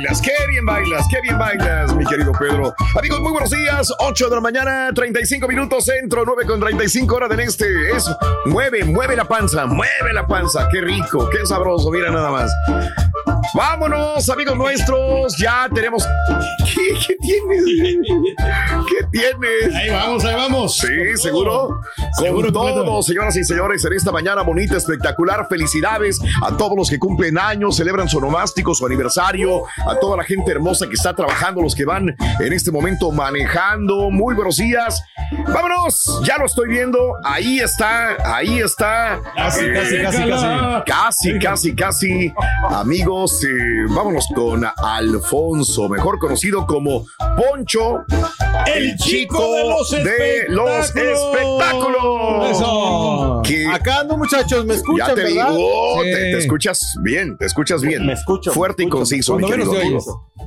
Bailas, qué bien bailas, qué bien bailas, mi querido Pedro. Amigos, muy buenos días. 8 de la mañana, 35 minutos centro, 9 con 35 horas del este. Es mueve, mueve la panza, mueve la panza. Qué rico, qué sabroso, mira nada más. Vámonos, amigos nuestros. Ya tenemos. ¿Qué, qué tienes? ¿Qué tienes? Ahí vamos, ahí vamos. Sí, Con todo. seguro. Con Seguro, todo, completo. señoras y señores, en esta mañana bonita, espectacular. Felicidades a todos los que cumplen años, celebran su nomástico, su aniversario, a toda la gente hermosa que está trabajando, los que van en este momento manejando. Muy buenos días. Vámonos, ya lo estoy viendo. Ahí está, ahí está. Casi, Eh, casi, casi, casi. Casi, casi, casi. Amigos, eh, vámonos con Alfonso, mejor conocido como Poncho, El chico de los de los espectáculos. Eso. Que Acá ando, muchachos, me ya escuchan, te ¿verdad? digo, Sí. te, te escuchas bien, te escuchas bien. Me escucho, Fuerte me y escucho. conciso, mi Cuando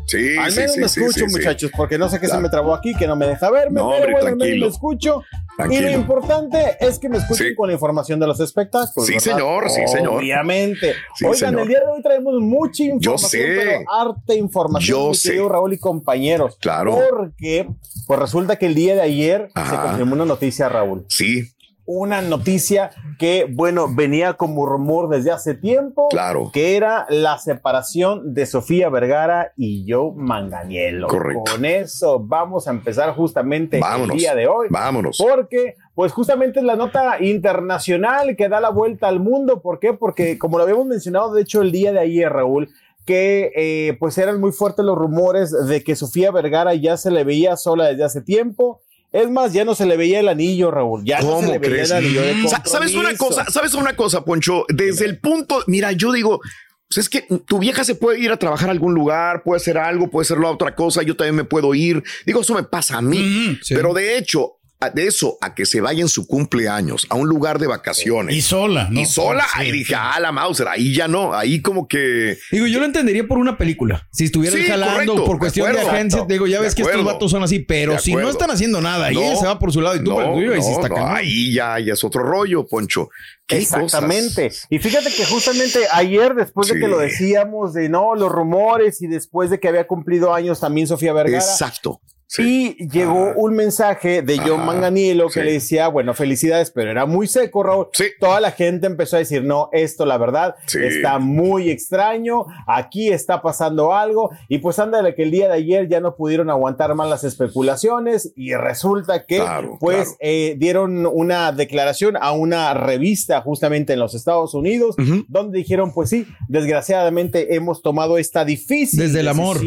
Sí, Al menos sí, me sí, escucho, muchachos, porque no sé qué Claro. se me trabó aquí, que no me deja verme, No, pero hombre, bueno, al menos tranquilo. me escucho. Tranquilo. Y lo importante es que me escuchen con la información de los espectáculos. Sí, ¿verdad? señor, sí, señor. Obviamente. Oigan, señor. el día de hoy traemos mucha información, sé. pero harta información, Yo mi sé. querido Raúl y compañeros. Claro. Porque, pues resulta que el día de ayer se confirmó una noticia, Raúl. Sí, una noticia que, bueno, venía como rumor desde hace tiempo. Claro. Que era la separación de Sofía Vergara y Joe Manganiello. Correcto. Con eso vamos a empezar justamente vámonos. el día de hoy. Vámonos. Porque, pues justamente es la nota internacional que da la vuelta al mundo. ¿Por qué? Porque, como lo habíamos mencionado, de hecho, el día de ayer, Raúl, que eh, pues eran muy fuertes los rumores de que Sofía Vergara ya se le veía sola desde hace tiempo. Es más, ya no se le veía el anillo, Raúl. Ya no se ¿Cómo le veía crees? el anillo de ¿Sabes una cosa? ¿Sabes una cosa, Poncho? Desde el punto, mira, yo digo, pues es que tu vieja se puede ir a trabajar a algún lugar, puede hacer algo, puede hacer la otra cosa, yo también me puedo ir. Digo, eso me pasa a mí. Mm, sí. Pero de hecho, a- de eso a que se vaya en su cumpleaños a un lugar de vacaciones Y sola, ¿no? y sola, Sí, ahí sí. dije, ah, la Mauser, ahí ya no, ahí como que Digo, yo lo entendería por una película. Si estuvieran Sí, jalando correcto, por de cuestión de, acuerdo. agencia, te digo, ya De ves que estos vatos son así, pero De si no están haciendo nada y No, ella se va por su lado y tú por el tuyo, ahí sí no, está no, cañón. ahí ya, ya es otro rollo, Poncho. ¿Qué Exactamente. cosas? Y fíjate que justamente ayer, después de que lo decíamos de no, los rumores y después de que había cumplido años también Sofía Vergara. Exacto. Sí. Y llegó un mensaje de John Ajá. Manganiello que Sí. le decía, bueno, felicidades, pero era muy seco, Raúl. Sí. Toda la gente empezó a decir, no, esto la verdad Sí. está muy extraño, aquí está pasando algo. Y pues ándale que el día de ayer ya no pudieron aguantar más las especulaciones y resulta que Claro, pues claro. eh, dieron una declaración a una revista justamente en los Estados Unidos, donde dijeron, pues sí, desgraciadamente hemos tomado esta difícil Desde el amor.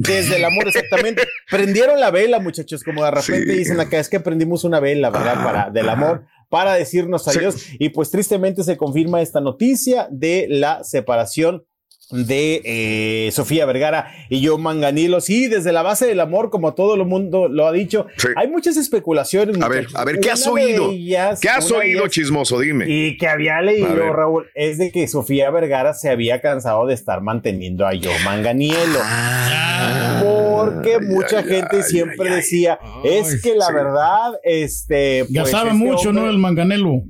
Desde el amor, exactamente. Prendieron la vela, muchachos, como de repente Sí. dicen acá, es que prendimos una vela, ¿verdad? Para, del amor, para decirnos Sí. adiós. Y pues tristemente se confirma esta noticia de la separación de eh, Sofía Vergara y yo Manganilo. Sí, desde la base del amor, como todo el mundo lo ha dicho, Sí. hay muchas especulaciones. A ver, a ver, ¿qué has oído? ellas- ¿Qué has oído, chismoso? Dime. y que había leído. Raúl, es de que Sofía Vergara se había cansado de estar manteniendo a Joe Manganiello. Ah. Porque mucha gente siempre decía, es que la verdad, este... pues, Gastaba este mucho, hombre ¿no? El manganelo.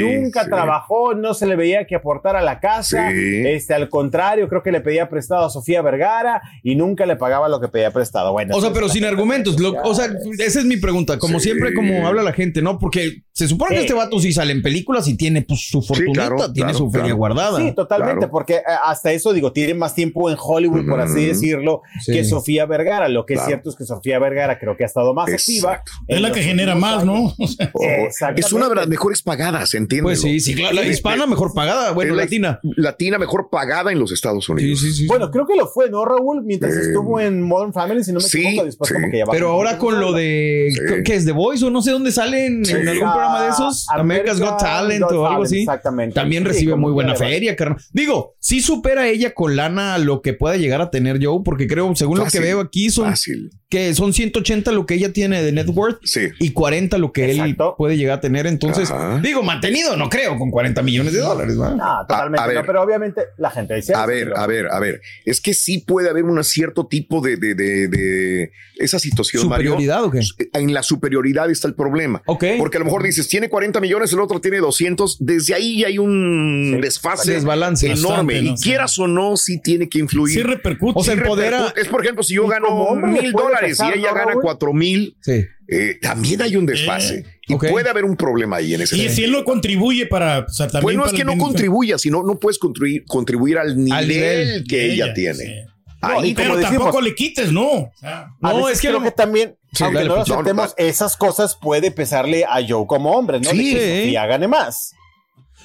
Nunca trabajó, no se le veía que aportar a la casa. Sí. Este, al contrario, creo que le pedía prestado a Sofía Vergara y nunca le pagaba lo que pedía prestado. Bueno, O sea, pues, pero sin argumentos. Lo- o sea, esa es mi pregunta. Como Sí. siempre, como habla la gente, ¿no? Porque se supone que Sí. este vato sí sale en películas y tiene pues su fortunita, claro, tiene claro, su feria claro. guardada. Sí, totalmente, Claro. porque eh, hasta eso digo, tiene más tiempo en Hollywood, por así decirlo, Sí. que Sofía Vergara. Lo que Claro. es cierto es que Sofía Vergara creo que ha estado más activa. Es la que genera más, años. ¿no? O sea, Oh, es una de las mejores pagadas, entiende. Pues sí, sí, claro. La hispana mejor pagada, bueno, la latina. Latina mejor pagada en los Estados Sí, Unidos. sí, sí. Bueno, creo que lo fue, ¿no, Raúl? Mientras Eh, estuvo en Modern Family, si no me sí, equivoco, después sí. como que ya Pero ahora con lo de Sí. que es The Voice o no sé dónde salen en algún Ah, programa de esos, America's Got Talent Got o algo Talent, así. Exactamente. También Sí, recibe muy buena feria, carnal. Digo, sí supera ella con lana lo que pueda llegar a tener Joe, porque creo, según lo que veo aquí, son Fácil. que son 180 lo que ella tiene de net worth Sí. y 40 lo que Exacto. él puede llegar a tener. Entonces, Ajá. digo, mantenido, no creo, con 40 millones de dólares, ¿va? No, totalmente. A- a ver. no, pero obviamente la gente dice. A ver, a ver, a ver. Es que sí puede haber un cierto tipo de, de, de, de esa situación, Mario. ¿Superioridad o qué? En la superioridad está el problema. Ok. Porque a lo mejor dices, tiene 40 millones, el otro tiene 200. Desde ahí hay un Sí, desfase desbalance. enorme. Bastante, ¿no? Y quieras o no, sí tiene que influir. sí repercute. O sea, Sí empodera- repercute. Es por ejemplo, si yo gano mil dólares y ella ¿no, gana cuatro mil, Sí. eh, también hay un desfase. Y puede haber un problema ahí en ese y si él no contribuye para. O sea, también Pues no es que no contribuya, sino no puedes contribuir, contribuir al nivel, nivel que de ella, tiene. Ahí, Pero como tampoco le quites, ¿no? O sea, A No, es que creo lo- que también, Sí, aunque dale, no lo pues, no, no, aceptemos, esas cosas puede pesarle a Joe como hombre, ¿no? Sí. De que Sofía gane más.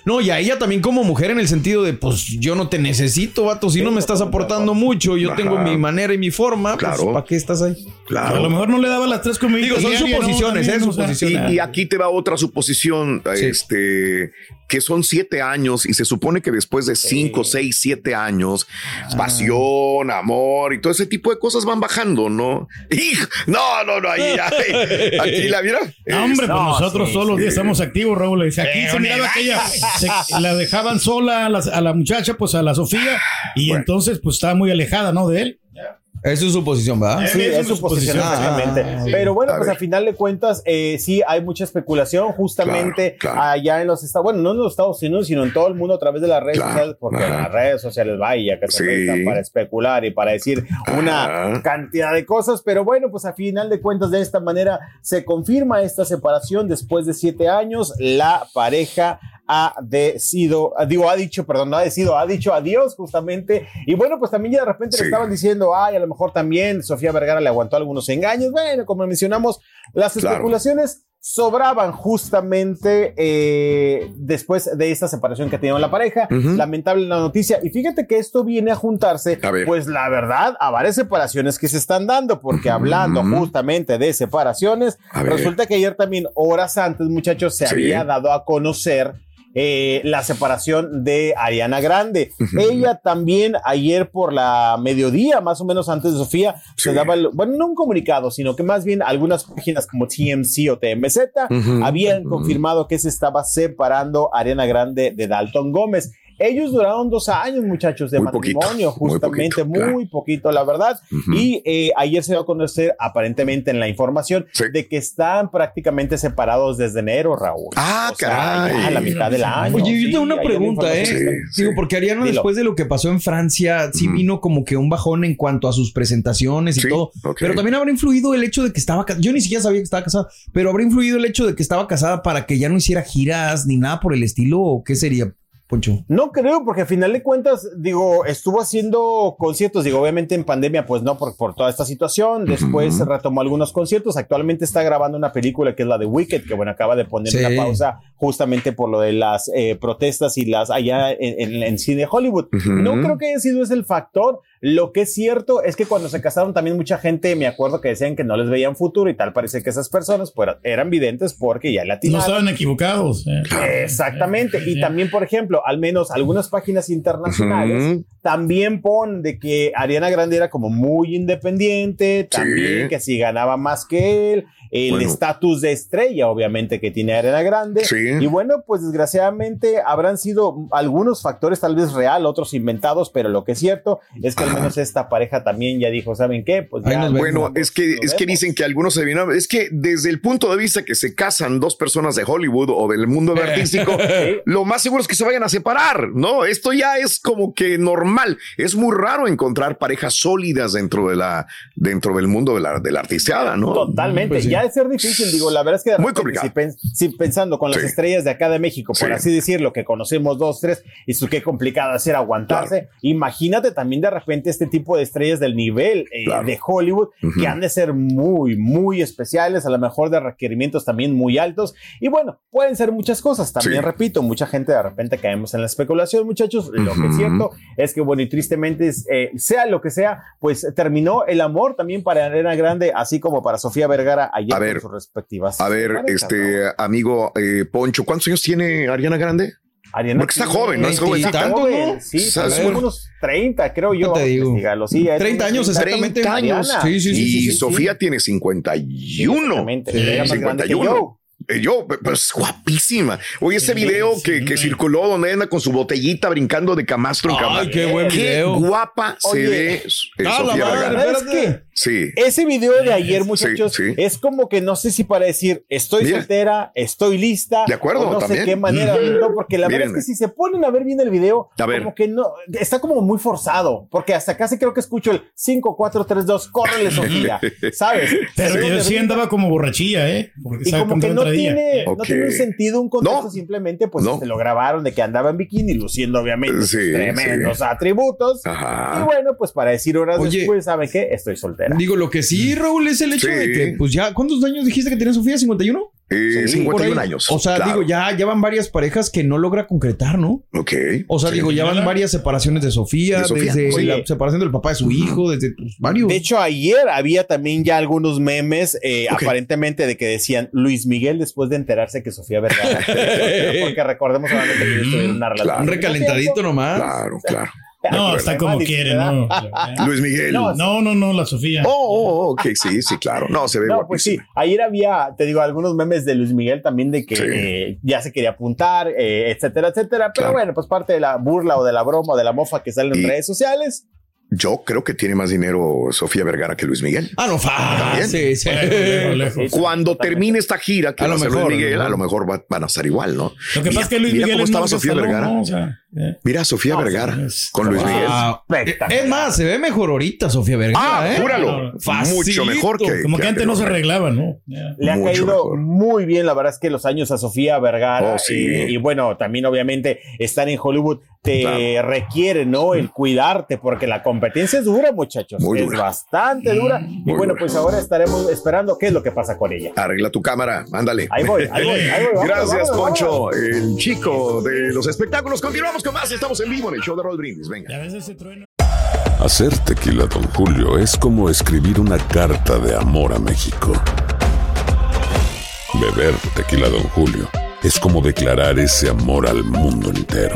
No, y a ella también como mujer en el sentido de, pues yo no te necesito, vato, si no me estás aportando mucho, yo Ajá. tengo mi manera y mi forma, pues Claro. ¿para qué estás ahí? a lo mejor no le daba las tres comidas. Digo, son suposiciones, ¿eh? Suposiciones. Y, y aquí te va otra suposición, Sí. este, que son siete años y se supone que después de cinco, seis, siete años, Ah. pasión, amor y todo ese tipo de cosas van bajando, ¿no? Hijo, no, no, no, ahí, ahí, aquí la mira. No, hombre, pues No, nosotros sí, todos los días sí. estamos activos, Raúl. Dice, Aquí Pero se miraba se- la dejaban sola a la, a la muchacha, pues a la Sofía, y Bueno. entonces pues estaba muy alejada, ¿no? De él. Eso es su posición, ¿verdad? Sí, Esa es su posición, Ah, exactamente. ah, ah, Pero bueno, A pues a final de cuentas, eh, sí hay mucha especulación justamente Claro, claro. allá en los Estados, bueno, no en los Estados Unidos, sino en todo el mundo a través de las redes Claro, sociales, porque en las redes sociales vaya que se Sí. para especular y para decir una Ajá. cantidad de cosas. Pero bueno, pues a final de cuentas, de esta manera se confirma esta separación después de siete años. La pareja ha decidido, digo, ha dicho, perdón, no ha decidido, ha dicho adiós justamente. Y bueno, pues también ya de repente Sí. le estaban diciendo, ay, a lo mejor también Sofía Vergara le aguantó algunos engaños. Bueno, como mencionamos, las Claro. especulaciones sobraban justamente eh, después de esta separación que tenían la pareja. Lamentable la noticia. Y fíjate que esto viene a juntarse, A pues la verdad, a varias separaciones que se están dando, porque hablando justamente de separaciones, resulta que ayer también, horas antes, muchachos, se Sí. había dado a conocer eh, la separación de Ariana Grande. Ella también ayer por la mediodía, más o menos antes de Sofía, se daba, el- bueno, no un comunicado, sino que más bien algunas páginas como TMC o TMZ habían confirmado que se estaba separando Ariana Grande de Dalton Gómez. Ellos duraron dos años, muchachos, de Muy matrimonio, justamente, muy poquito, la verdad. Y eh, ayer se dio a conocer, aparentemente en la información, Sí. de que están prácticamente separados desde enero, Raúl. Ah, O sea, caray. ya a la mitad del año. Oye, yo Sí, tengo una pregunta, ¿eh? Sí, Digo, sí. porque Ariana, Dilo. después de lo que pasó en Francia, sí vino como que un bajón en cuanto a sus presentaciones y Sí, todo. ok. Pero también habrá influido el hecho de que estaba Yo ni siquiera sabía que estaba casada, pero habrá influido el hecho de que estaba casada para que ya no hiciera giras ni nada por el estilo. ¿O qué sería, Poncho? No creo, porque al final de cuentas, digo, estuvo haciendo conciertos, digo, obviamente en pandemia, pues no, por, por toda esta situación. Después retomó algunos conciertos. Actualmente está grabando una película que es la de Wicked, que bueno, acaba de poner Sí. una pausa justamente por lo de las eh, protestas y las allá en, en- en cine Hollywood. No creo que haya sido ese el factor. Lo que es cierto es que cuando se casaron también mucha gente, me acuerdo que decían que no les veían futuro y tal, parece que esas personas pues, eran videntes porque ya No latinaron. estaban equivocados. eh. Exactamente. Y también, por ejemplo, al menos algunas páginas internacionales Ujú. también ponen de que Ariana Grande era como muy independiente, también Sí. que si ganaba más que él, el Bueno. estatus de estrella, obviamente, que tiene Ariana Grande. Sí. Y bueno, pues desgraciadamente habrán sido algunos factores tal vez real, otros inventados, pero lo que es cierto es que al. Menos esta pareja también ya dijo, ¿saben qué? Pues ya. Bueno, es que, es que dicen que algunos se vienen, es que desde el punto de vista que se casan dos personas de Hollywood o del mundo artístico, lo más seguro es que se vayan a separar, ¿no? Esto ya es como que normal. Es muy raro encontrar parejas sólidas dentro de la, dentro del mundo de la, de la artisteada, ¿no? Totalmente. Pues sí. Ya es ser difícil, digo, la verdad es que de Muy complicado. Si, pen- si pensando con las Sí. estrellas de acá de México, por Sí. así decirlo, que conocemos dos, tres, y su qué complicado hacer aguantarse. Imagínate también de repente este tipo de estrellas del nivel eh, Claro. de Hollywood, Ujú. que han de ser muy, muy especiales, a lo mejor de requerimientos también muy altos. Y bueno, pueden ser muchas cosas. También Sí. repito, mucha gente de repente caemos en la especulación, muchachos. Lo que es cierto es que, bueno, y tristemente, eh, sea lo que sea, pues terminó el amor también para Arena Grande, así como para Sofía Vergara ayer A ver, sus respectivas. A ver, parejas, este amigo eh, Poncho, ¿cuántos años tiene Ariana Grande? Porque está joven, ¿no? Es 20 y jovencita. tantos, joven, ¿no? Sí, unos 30, creo yo. ¿Qué te digo? Investígalo, sí, hay 30 años, 30 exactamente. 30 años. Ariana. Sí, sí, sí, y sí, sí, Sofía tiene 51. Exactamente, Sí, era más grande que 51. Yo. Eh, Yo, pues guapísima. Oye, ese video que, que circuló donde anda con su botellita brincando de camastro en Ay, camastro. qué buen video. guapa Oye. se ve eh, Ah, la Sofía madre, Vergara. ¿Sabes qué? Sí. Ese video de ayer, muchachos, sí. es como que no sé si para decir estoy Mira. soltera, estoy lista, De acuerdo, o no también. sé qué manera, ¿no? porque la verdad es que si se ponen a ver bien el video, A ver. como que no, está como muy forzado, porque hasta casi creo que escucho el 5, 4, 3, 2, córrele Sofía, ¿sabes? Pero Sí, yo sí andaba como borrachilla, ¿eh? Porque y sabe como que no traía. tiene, no Ok. tiene un sentido, un contexto, No. simplemente pues No. se lo grabaron de que andaba en bikini, luciendo obviamente Sí, tremendos sí. atributos. Ajá. Y bueno, pues para decir horas Oye. después, ¿sabe qué? Estoy soltera. Digo, lo que sí, Raúl, es el hecho Sí. de que, pues ya, ¿cuántos años dijiste que tenía Sofía? ¿51? Eh, Sí, 51 Por ahí. años. O sea, Claro. digo, ya, ya van varias parejas que no logra concretar, ¿no? Ok. O sea, Sí. digo, ya van varias separaciones de Sofía, De Sofía. desde Oye. la separación del papá de su hijo, desde pues, varios. De hecho, ayer había también ya algunos memes, eh, Ok. aparentemente de que decían Luis Miguel después de enterarse que Sofía Vergara. porque recordemos solamente que ellos tuvieron una relación. Claro. un recalentadito nomás. Claro, claro. No, está como quiere. ¿no? Luis Miguel. No, No, no, no, la Sofía. Oh, oh, ok, sí, sí, claro. No, se ve No, pues sí, ayer había, te digo, algunos memes de Luis Miguel también de que Sí. eh, ya se quería apuntar, eh, etcétera, etcétera. Pero Claro. bueno, pues parte de la burla o de la broma o de la mofa que sale en Y- redes sociales. Yo creo que tiene más dinero Sofía Vergara que Luis Miguel. Ah, no, También. fácil. sí. Lejos, lejos, lejos. Sí, Cuando termine esta gira, que A va lo mejor, Luis Miguel, ¿no? a lo mejor va- van a estar igual, ¿no? Lo que Mira- pasa es que Luis mira Miguel cómo es estaba Sofía Salón, Vergara. ¿no? O sea, eh. Mira a Sofía No, Vergara es- con Luis Miguel. Ah, es más, se ve mejor ahorita Sofía Vergara, Ah, ¿eh? júralo. Facilito. Mucho mejor que. Como que antes no se arreglaba. ¿no? Le ha Mucho caído mejor. muy bien, la verdad es que los años a Sofía Vergara Oh, sí. y bueno, también obviamente estar en Hollywood te Claro. requiere, ¿no? El cuidarte, porque la competencia es dura, muchachos. Muy es dura. bastante dura. y bueno, dura. pues ahora estaremos esperando qué es lo que pasa con ella. Arregla tu cámara, ándale. Ahí voy, ahí voy, ahí voy. vamos, Gracias, vamos, Poncho, vamos. el chico de los espectáculos. Continuamos con más. Estamos en vivo en el show de Roll Brindis. Venga. Hacer tequila, Don Julio, es como escribir una carta de amor a México. Beber tequila, Don Julio, es como declarar ese amor al mundo entero.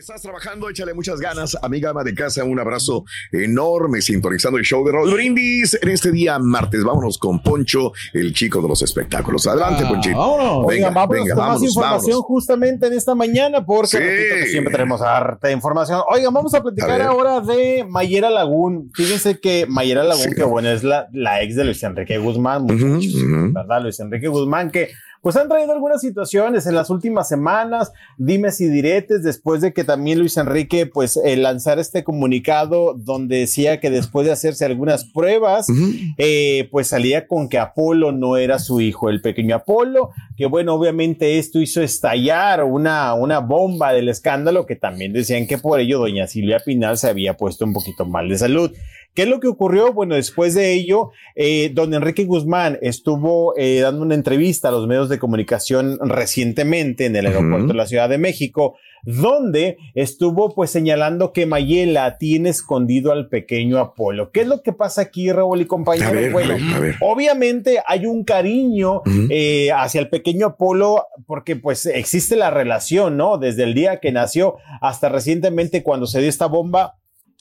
Estás trabajando, échale muchas ganas, amiga ama de casa. Un abrazo enorme sintonizando el show de Roll Brindis en este día martes. Vámonos con Poncho, el chico de los espectáculos. Adelante, Ah, Ponchito. vámonos. Venga, Oigan, vámonos venga, con vámonos, más información vámonos. justamente en esta mañana, porque Sí. repito que siempre tenemos harta de información. Oigan, vamos a platicar ahora de Mayera Lagún. Fíjense que Mayera Lagún, Sí. que bueno, es la, la ex de Luis Enrique Guzmán, muchachos. ¿verdad? Luis Enrique Guzmán, que pues han traído algunas situaciones en las últimas semanas, dimes y diretes, después de que también Luis Enrique pues eh, lanzara este comunicado donde decía que después de hacerse algunas pruebas, eh, pues salía con que Apolo no era su hijo, el pequeño Apolo, que bueno, obviamente esto hizo estallar una, una bomba del escándalo, que también decían que por ello doña Silvia Pinal se había puesto un poquito mal de salud. ¿Qué es lo que ocurrió? Bueno, después de ello, eh, don Enrique Guzmán estuvo eh, dando una entrevista a los medios de comunicación recientemente en el aeropuerto de la Ciudad de México, donde estuvo pues señalando que Mayela tiene escondido al pequeño Apolo. ¿Qué es lo que pasa aquí, Raúl y compañeros? Ver, bueno, a ver, a ver. obviamente hay un cariño eh, hacia el pequeño Apolo porque pues existe la relación, ¿no? Desde el día que nació hasta recientemente cuando se dio esta bomba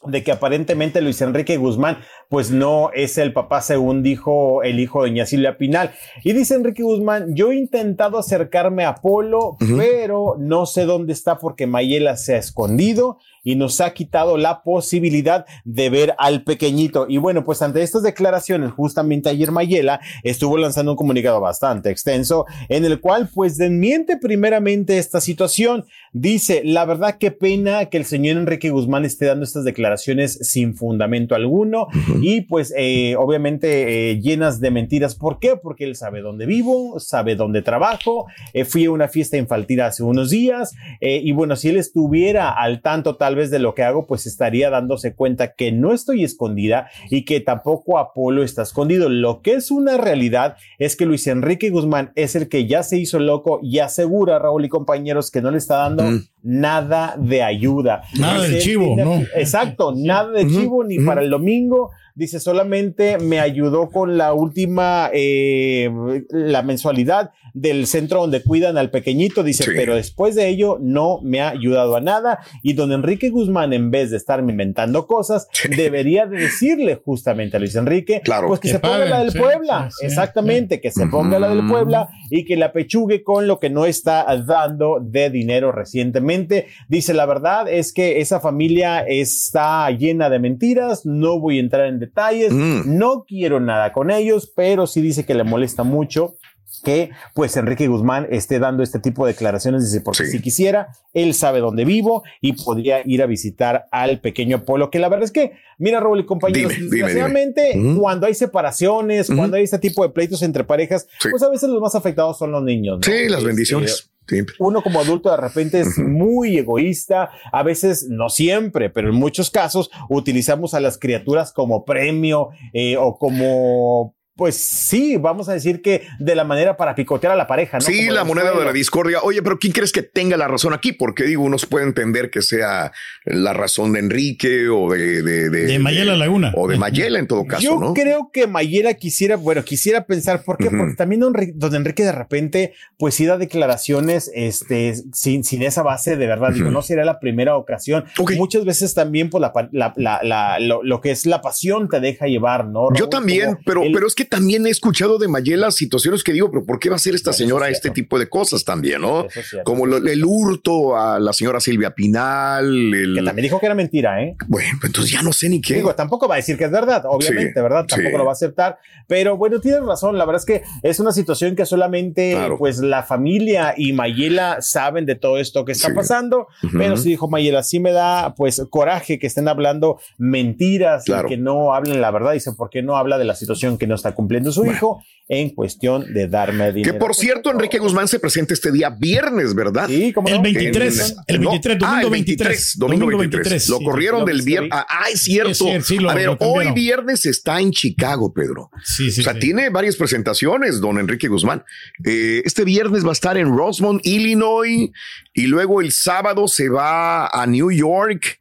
de que aparentemente Luis Enrique Guzmán pues no es el papá según dijo el hijo de Doña Silvia Pinal. Y dice Enrique Guzmán, yo he intentado acercarme a Apolo, pero no sé dónde está porque Mayela se ha escondido y nos ha quitado la posibilidad de ver al pequeñito. Y bueno, pues ante estas declaraciones, justamente ayer Mayela estuvo lanzando un comunicado bastante extenso en el cual pues desmiente primeramente esta situación. Dice, la verdad qué pena que el señor Enrique Guzmán esté dando estas declaraciones sin fundamento alguno y pues eh, obviamente eh, llenas de mentiras. ¿Por qué? Porque él sabe dónde vivo, sabe dónde trabajo, eh, fui a una fiesta infantil hace unos días y bueno, si él estuviera al tanto tal vez de lo que hago, pues estaría dándose cuenta que no estoy escondida y que tampoco Apolo está escondido. Lo que es una realidad es que Luis Enrique Guzmán es el que ya se hizo loco y asegura, Raúl y compañeros, que no le está dando nada de ayuda. Nada Dice, de chivo, ¿no? Exacto, nada de chivo ni para el domingo. Dice, solamente me ayudó con la última, eh, la mensualidad del centro donde cuidan al pequeñito. Dice, Sí. pero después de ello no me ha ayudado a nada. Y don Enrique Guzmán, en vez de estarme inventando cosas, debería de decirle justamente a Luis Enrique, Claro. pues que, Que se ponga paguen, la del sí, Puebla. sí, sí, Exactamente, que se ponga la del Puebla y que la pechugue con lo que no está dando de dinero recientemente. Dice, la verdad es que esa familia está llena de mentiras, no voy a entrar en detalles, Mm. no quiero nada con ellos, pero sí dice que le molesta mucho que pues Enrique Guzmán esté dando este tipo de declaraciones, dice, porque Sí. si quisiera, él sabe dónde vivo y podría ir a visitar al pequeño Apolo, que la verdad es que, mira, Raúl y compañeros, Dime, dime, dime. desgraciadamente, cuando hay separaciones, cuando hay este tipo de pleitos entre parejas, Sí. pues a veces los más afectados son los niños. ¿no? Sí, las Este, bendiciones. Siempre. uno como adulto de repente es muy egoísta, a veces no siempre, pero en muchos casos utilizamos a las criaturas como premio eh, o como, pues sí, vamos a decir que de la manera para picotear a la pareja, ¿no? Sí, Como la moneda de la discordia. Oye, pero ¿quién crees que tenga la razón aquí? Porque digo, uno se puede entender que sea la razón de Enrique o de... De, De Mayela Laguna. O de Mayela en todo caso, Yo ¿no? creo que Mayela quisiera, bueno, quisiera pensar, ¿por qué? Porque también don, don Enrique de repente, pues sí da declaraciones, este, sin, sin esa base de verdad. Digo, no sería la primera ocasión. Ok. Muchas veces también, pues la, pa- la- la- la- lo, lo que es la pasión te deja llevar, ¿no? Yo Raúl? también, Como pero, el- pero es que también he escuchado de Mayela situaciones que digo, pero ¿por qué va a hacer esta es señora este tipo de cosas también, no? Es. Como lo- el hurto a la señora Silvia Pinal, el... que también dijo que era mentira, ¿eh? Bueno, pues entonces ya no sé ni qué. Digo, tampoco va a decir que es verdad, obviamente, Sí, ¿verdad? Tampoco sí. lo va a aceptar. Pero bueno, tienes razón. La verdad es que es una situación que solamente, Claro. pues, la familia y Mayela saben de todo esto que está Sí. pasando. Ujú. Pero sí dijo Mayela, sí me da, pues, coraje que estén hablando mentiras Claro. y que no hablen la verdad. Dice, ¿por qué no habla de la situación que no está cumpliendo su Bueno. hijo en cuestión de darme dinero? que por cierto, Enrique Guzmán se presenta este día viernes, ¿verdad? Sí, como El 23, el 23, domingo ah, el 23, domingo domingo 23. 23, Lo sí, corrieron lo del vi. viernes. Ah, ah, es cierto. Es cierto, sí, lo- a ver, hoy viernes está en Chicago, Pedro. Sí, sí. o sea, sí. tiene varias presentaciones, don Enrique Guzmán. Eh, este viernes va a estar en Rosemont, Illinois, y luego el sábado se va a New York,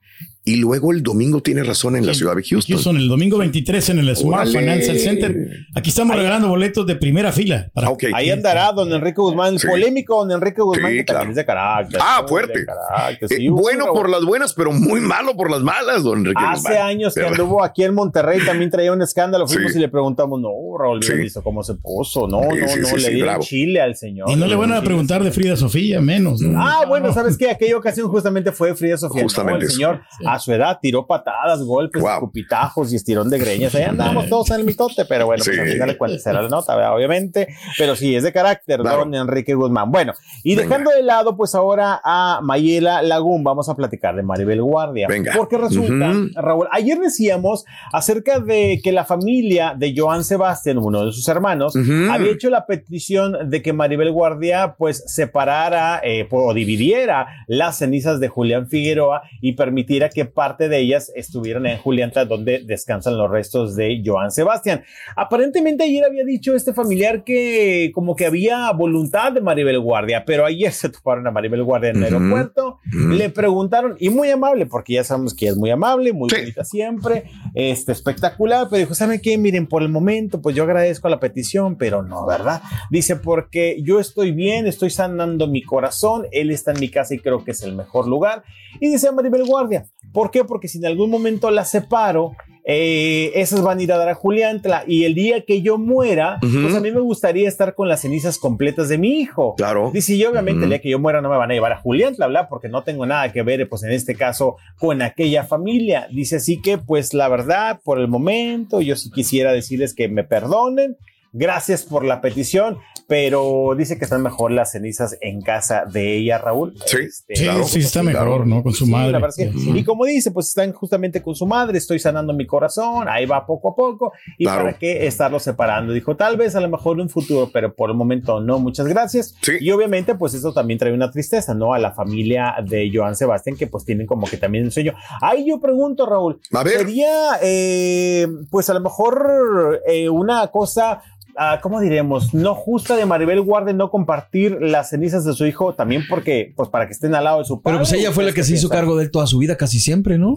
y luego el domingo tiene razón en la ciudad de Houston. Houston, el domingo 23 en el Smart Órale. Financial Center. Aquí estamos regalando boletos de primera fila. Para Ah. Ahí andará don Enrique Guzmán, el Sí. polémico don Enrique Guzmán, Sí, que claro. también es de carácter. Ah, fuerte. carácter, Eh, sí, bueno por las buenas, pero muy malo por las malas, don Enrique Hace Guzmán. años que anduvo aquí en Monterrey, también traía un escándalo. Fuimos Sí. y le preguntamos, no, Raúl, Sí. ¿sí? visto cómo se puso? No, Sí, no, sí, no, sí, le sí, dieron bravo. chile al señor. Y no le van a preguntar de Frida Sofía, menos. ¿no? Ah, bueno, ¿sabes qué? Aquella ocasión justamente fue Frida Sofía. ¿no? Justamente El señor a su edad tiró patadas, golpes, Wow. escupitajos y estirón de greñas. Ahí andábamos todos en el mitote, pero bueno, pues Sí. al final de cuentas era la nota, ¿verdad? obviamente. Pero sí, es de carácter, Claro. don Enrique Guzmán. Bueno, y Venga. dejando de lado, pues ahora a Mayela Lagún, vamos a platicar de Maribel Guardia. Venga. Porque resulta. Raúl, ayer decíamos acerca de que la familia de Joan Sebastián, uno de sus hermanos, había hecho la petición de que Maribel Guardia pues separara eh, o dividiera las cenizas de Julián Figueroa y permitiera que parte de ellas estuvieron en Juliantla, donde descansan los restos de Joan Sebastián. Aparentemente ayer había dicho este familiar que como que había voluntad de Maribel Guardia, pero ayer se toparon a Maribel Guardia en el aeropuerto, le preguntaron, y muy amable, porque ya sabemos que es muy amable, muy bonita siempre, este, espectacular, pero dijo, ¿saben qué? Miren, por el momento, pues yo agradezco la petición, pero no, ¿verdad? Dice, porque yo estoy bien, estoy sanando mi corazón, él está en mi casa y creo que es el mejor lugar. Y dice Maribel Guardia, ¿por qué? Porque si en algún momento la separo, eh, esas van a ir a dar a Juliantla y el día que yo muera, pues a mí me gustaría estar con las cenizas completas de mi hijo. Claro. Dice, y obviamente Ujú. el día que yo muera no me van a llevar a Juliantla, bla, porque no tengo nada que ver, pues en este caso, con aquella familia. Dice, así que, pues la verdad, por el momento, yo sí quisiera decirles que me perdonen. Gracias por la petición, pero dice que están mejor las cenizas en casa de ella, Raúl. Sí, Este, Sí, claro, sí está sí, mejor, claro. ¿no? Con su Sí, madre. la verdad es que- y como dice, pues están justamente con su madre, estoy sanando mi corazón, ahí va poco a poco, y Claro. para qué estarlo separando. Dijo, tal vez a lo mejor en un futuro, pero por el momento no, muchas gracias. Y obviamente, pues eso también trae una tristeza, ¿no? A la familia de Joan Sebastián, que pues tienen como que también un sueño. Ahí yo pregunto, Raúl, A ver. sería, eh, pues a lo mejor eh, una cosa ah, ¿cómo diremos? No justa de Maribel Guardia no compartir las cenizas de su hijo también porque, pues para que estén al lado de su padre. Pero pues ella fue la que se hizo cargo de él toda su vida, casi siempre, ¿no?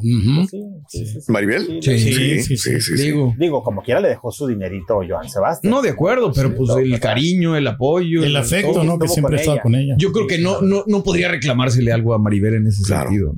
¿Maribel? Sí, sí, sí, Digo, Digo, como quiera le dejó su dinerito Joan Sebastián. no de acuerdo, pero pues el cariño, el apoyo, El afecto, todo. ¿no? Que siempre ha estado con ella. Yo creo que no, no, no podría reclamársele algo a Maribel en ese sentido.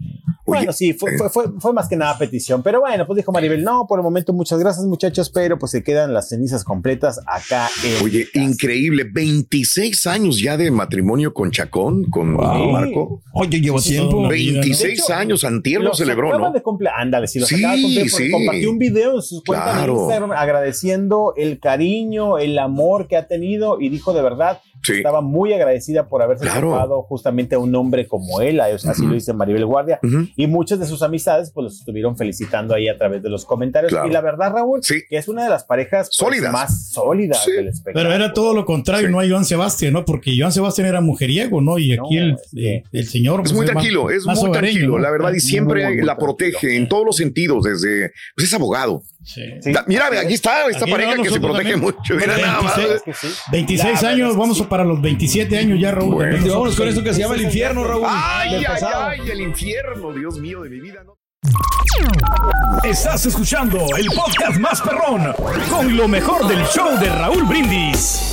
Bueno, sí, fue, fue, fue, fue más que nada petición. Pero bueno, pues dijo Maribel, no, por el momento muchas gracias muchachos, pero pues se quedan las cenizas completas acá en... Oye, increíble. 26 años ya de matrimonio con Chacón, con Marco. Oye, llevo tiempo. toda la 26 De hecho, años, antier lo celebró, ¿no? de cumplir- Ándale, sí, los Sí, acaba de cumplir sí. compartió un video en sus cuentas Claro. de Instagram agradeciendo el cariño, el amor que ha tenido y dijo de verdad Sí. estaba muy agradecida por haberse Claro. topado justamente a un hombre como él, así lo dice Maribel Guardia, y muchas de sus amistades pues los estuvieron felicitando ahí a través de los comentarios Claro. y la verdad Raúl, que es una de las parejas pues, Sólidas. más sólidas del espectáculo. Pero era todo lo contrario, no a Joan Sebastián, ¿no? Porque Joan Sebastián era mujeriego, ¿no? Y aquí el, eh, el señor. Es pues, muy tranquilo, es más muy tranquilo, ¿no? la verdad, y siempre muy, muy la protege en todos los sentidos, desde, pues es abogado. Da- Mira, aquí está esta Aquí pareja que se protege también. mucho. Mira nada más. 26, 26 años, vamos para los 27 años ya, Raúl. Bueno. Nosotros- Vámonos con esto que se llama el infierno, Raúl. Ay, ay, ay, el infierno, Dios mío de mi vida. ¿no? Estás escuchando el podcast más perrón con lo mejor del show de Raúl Brindis.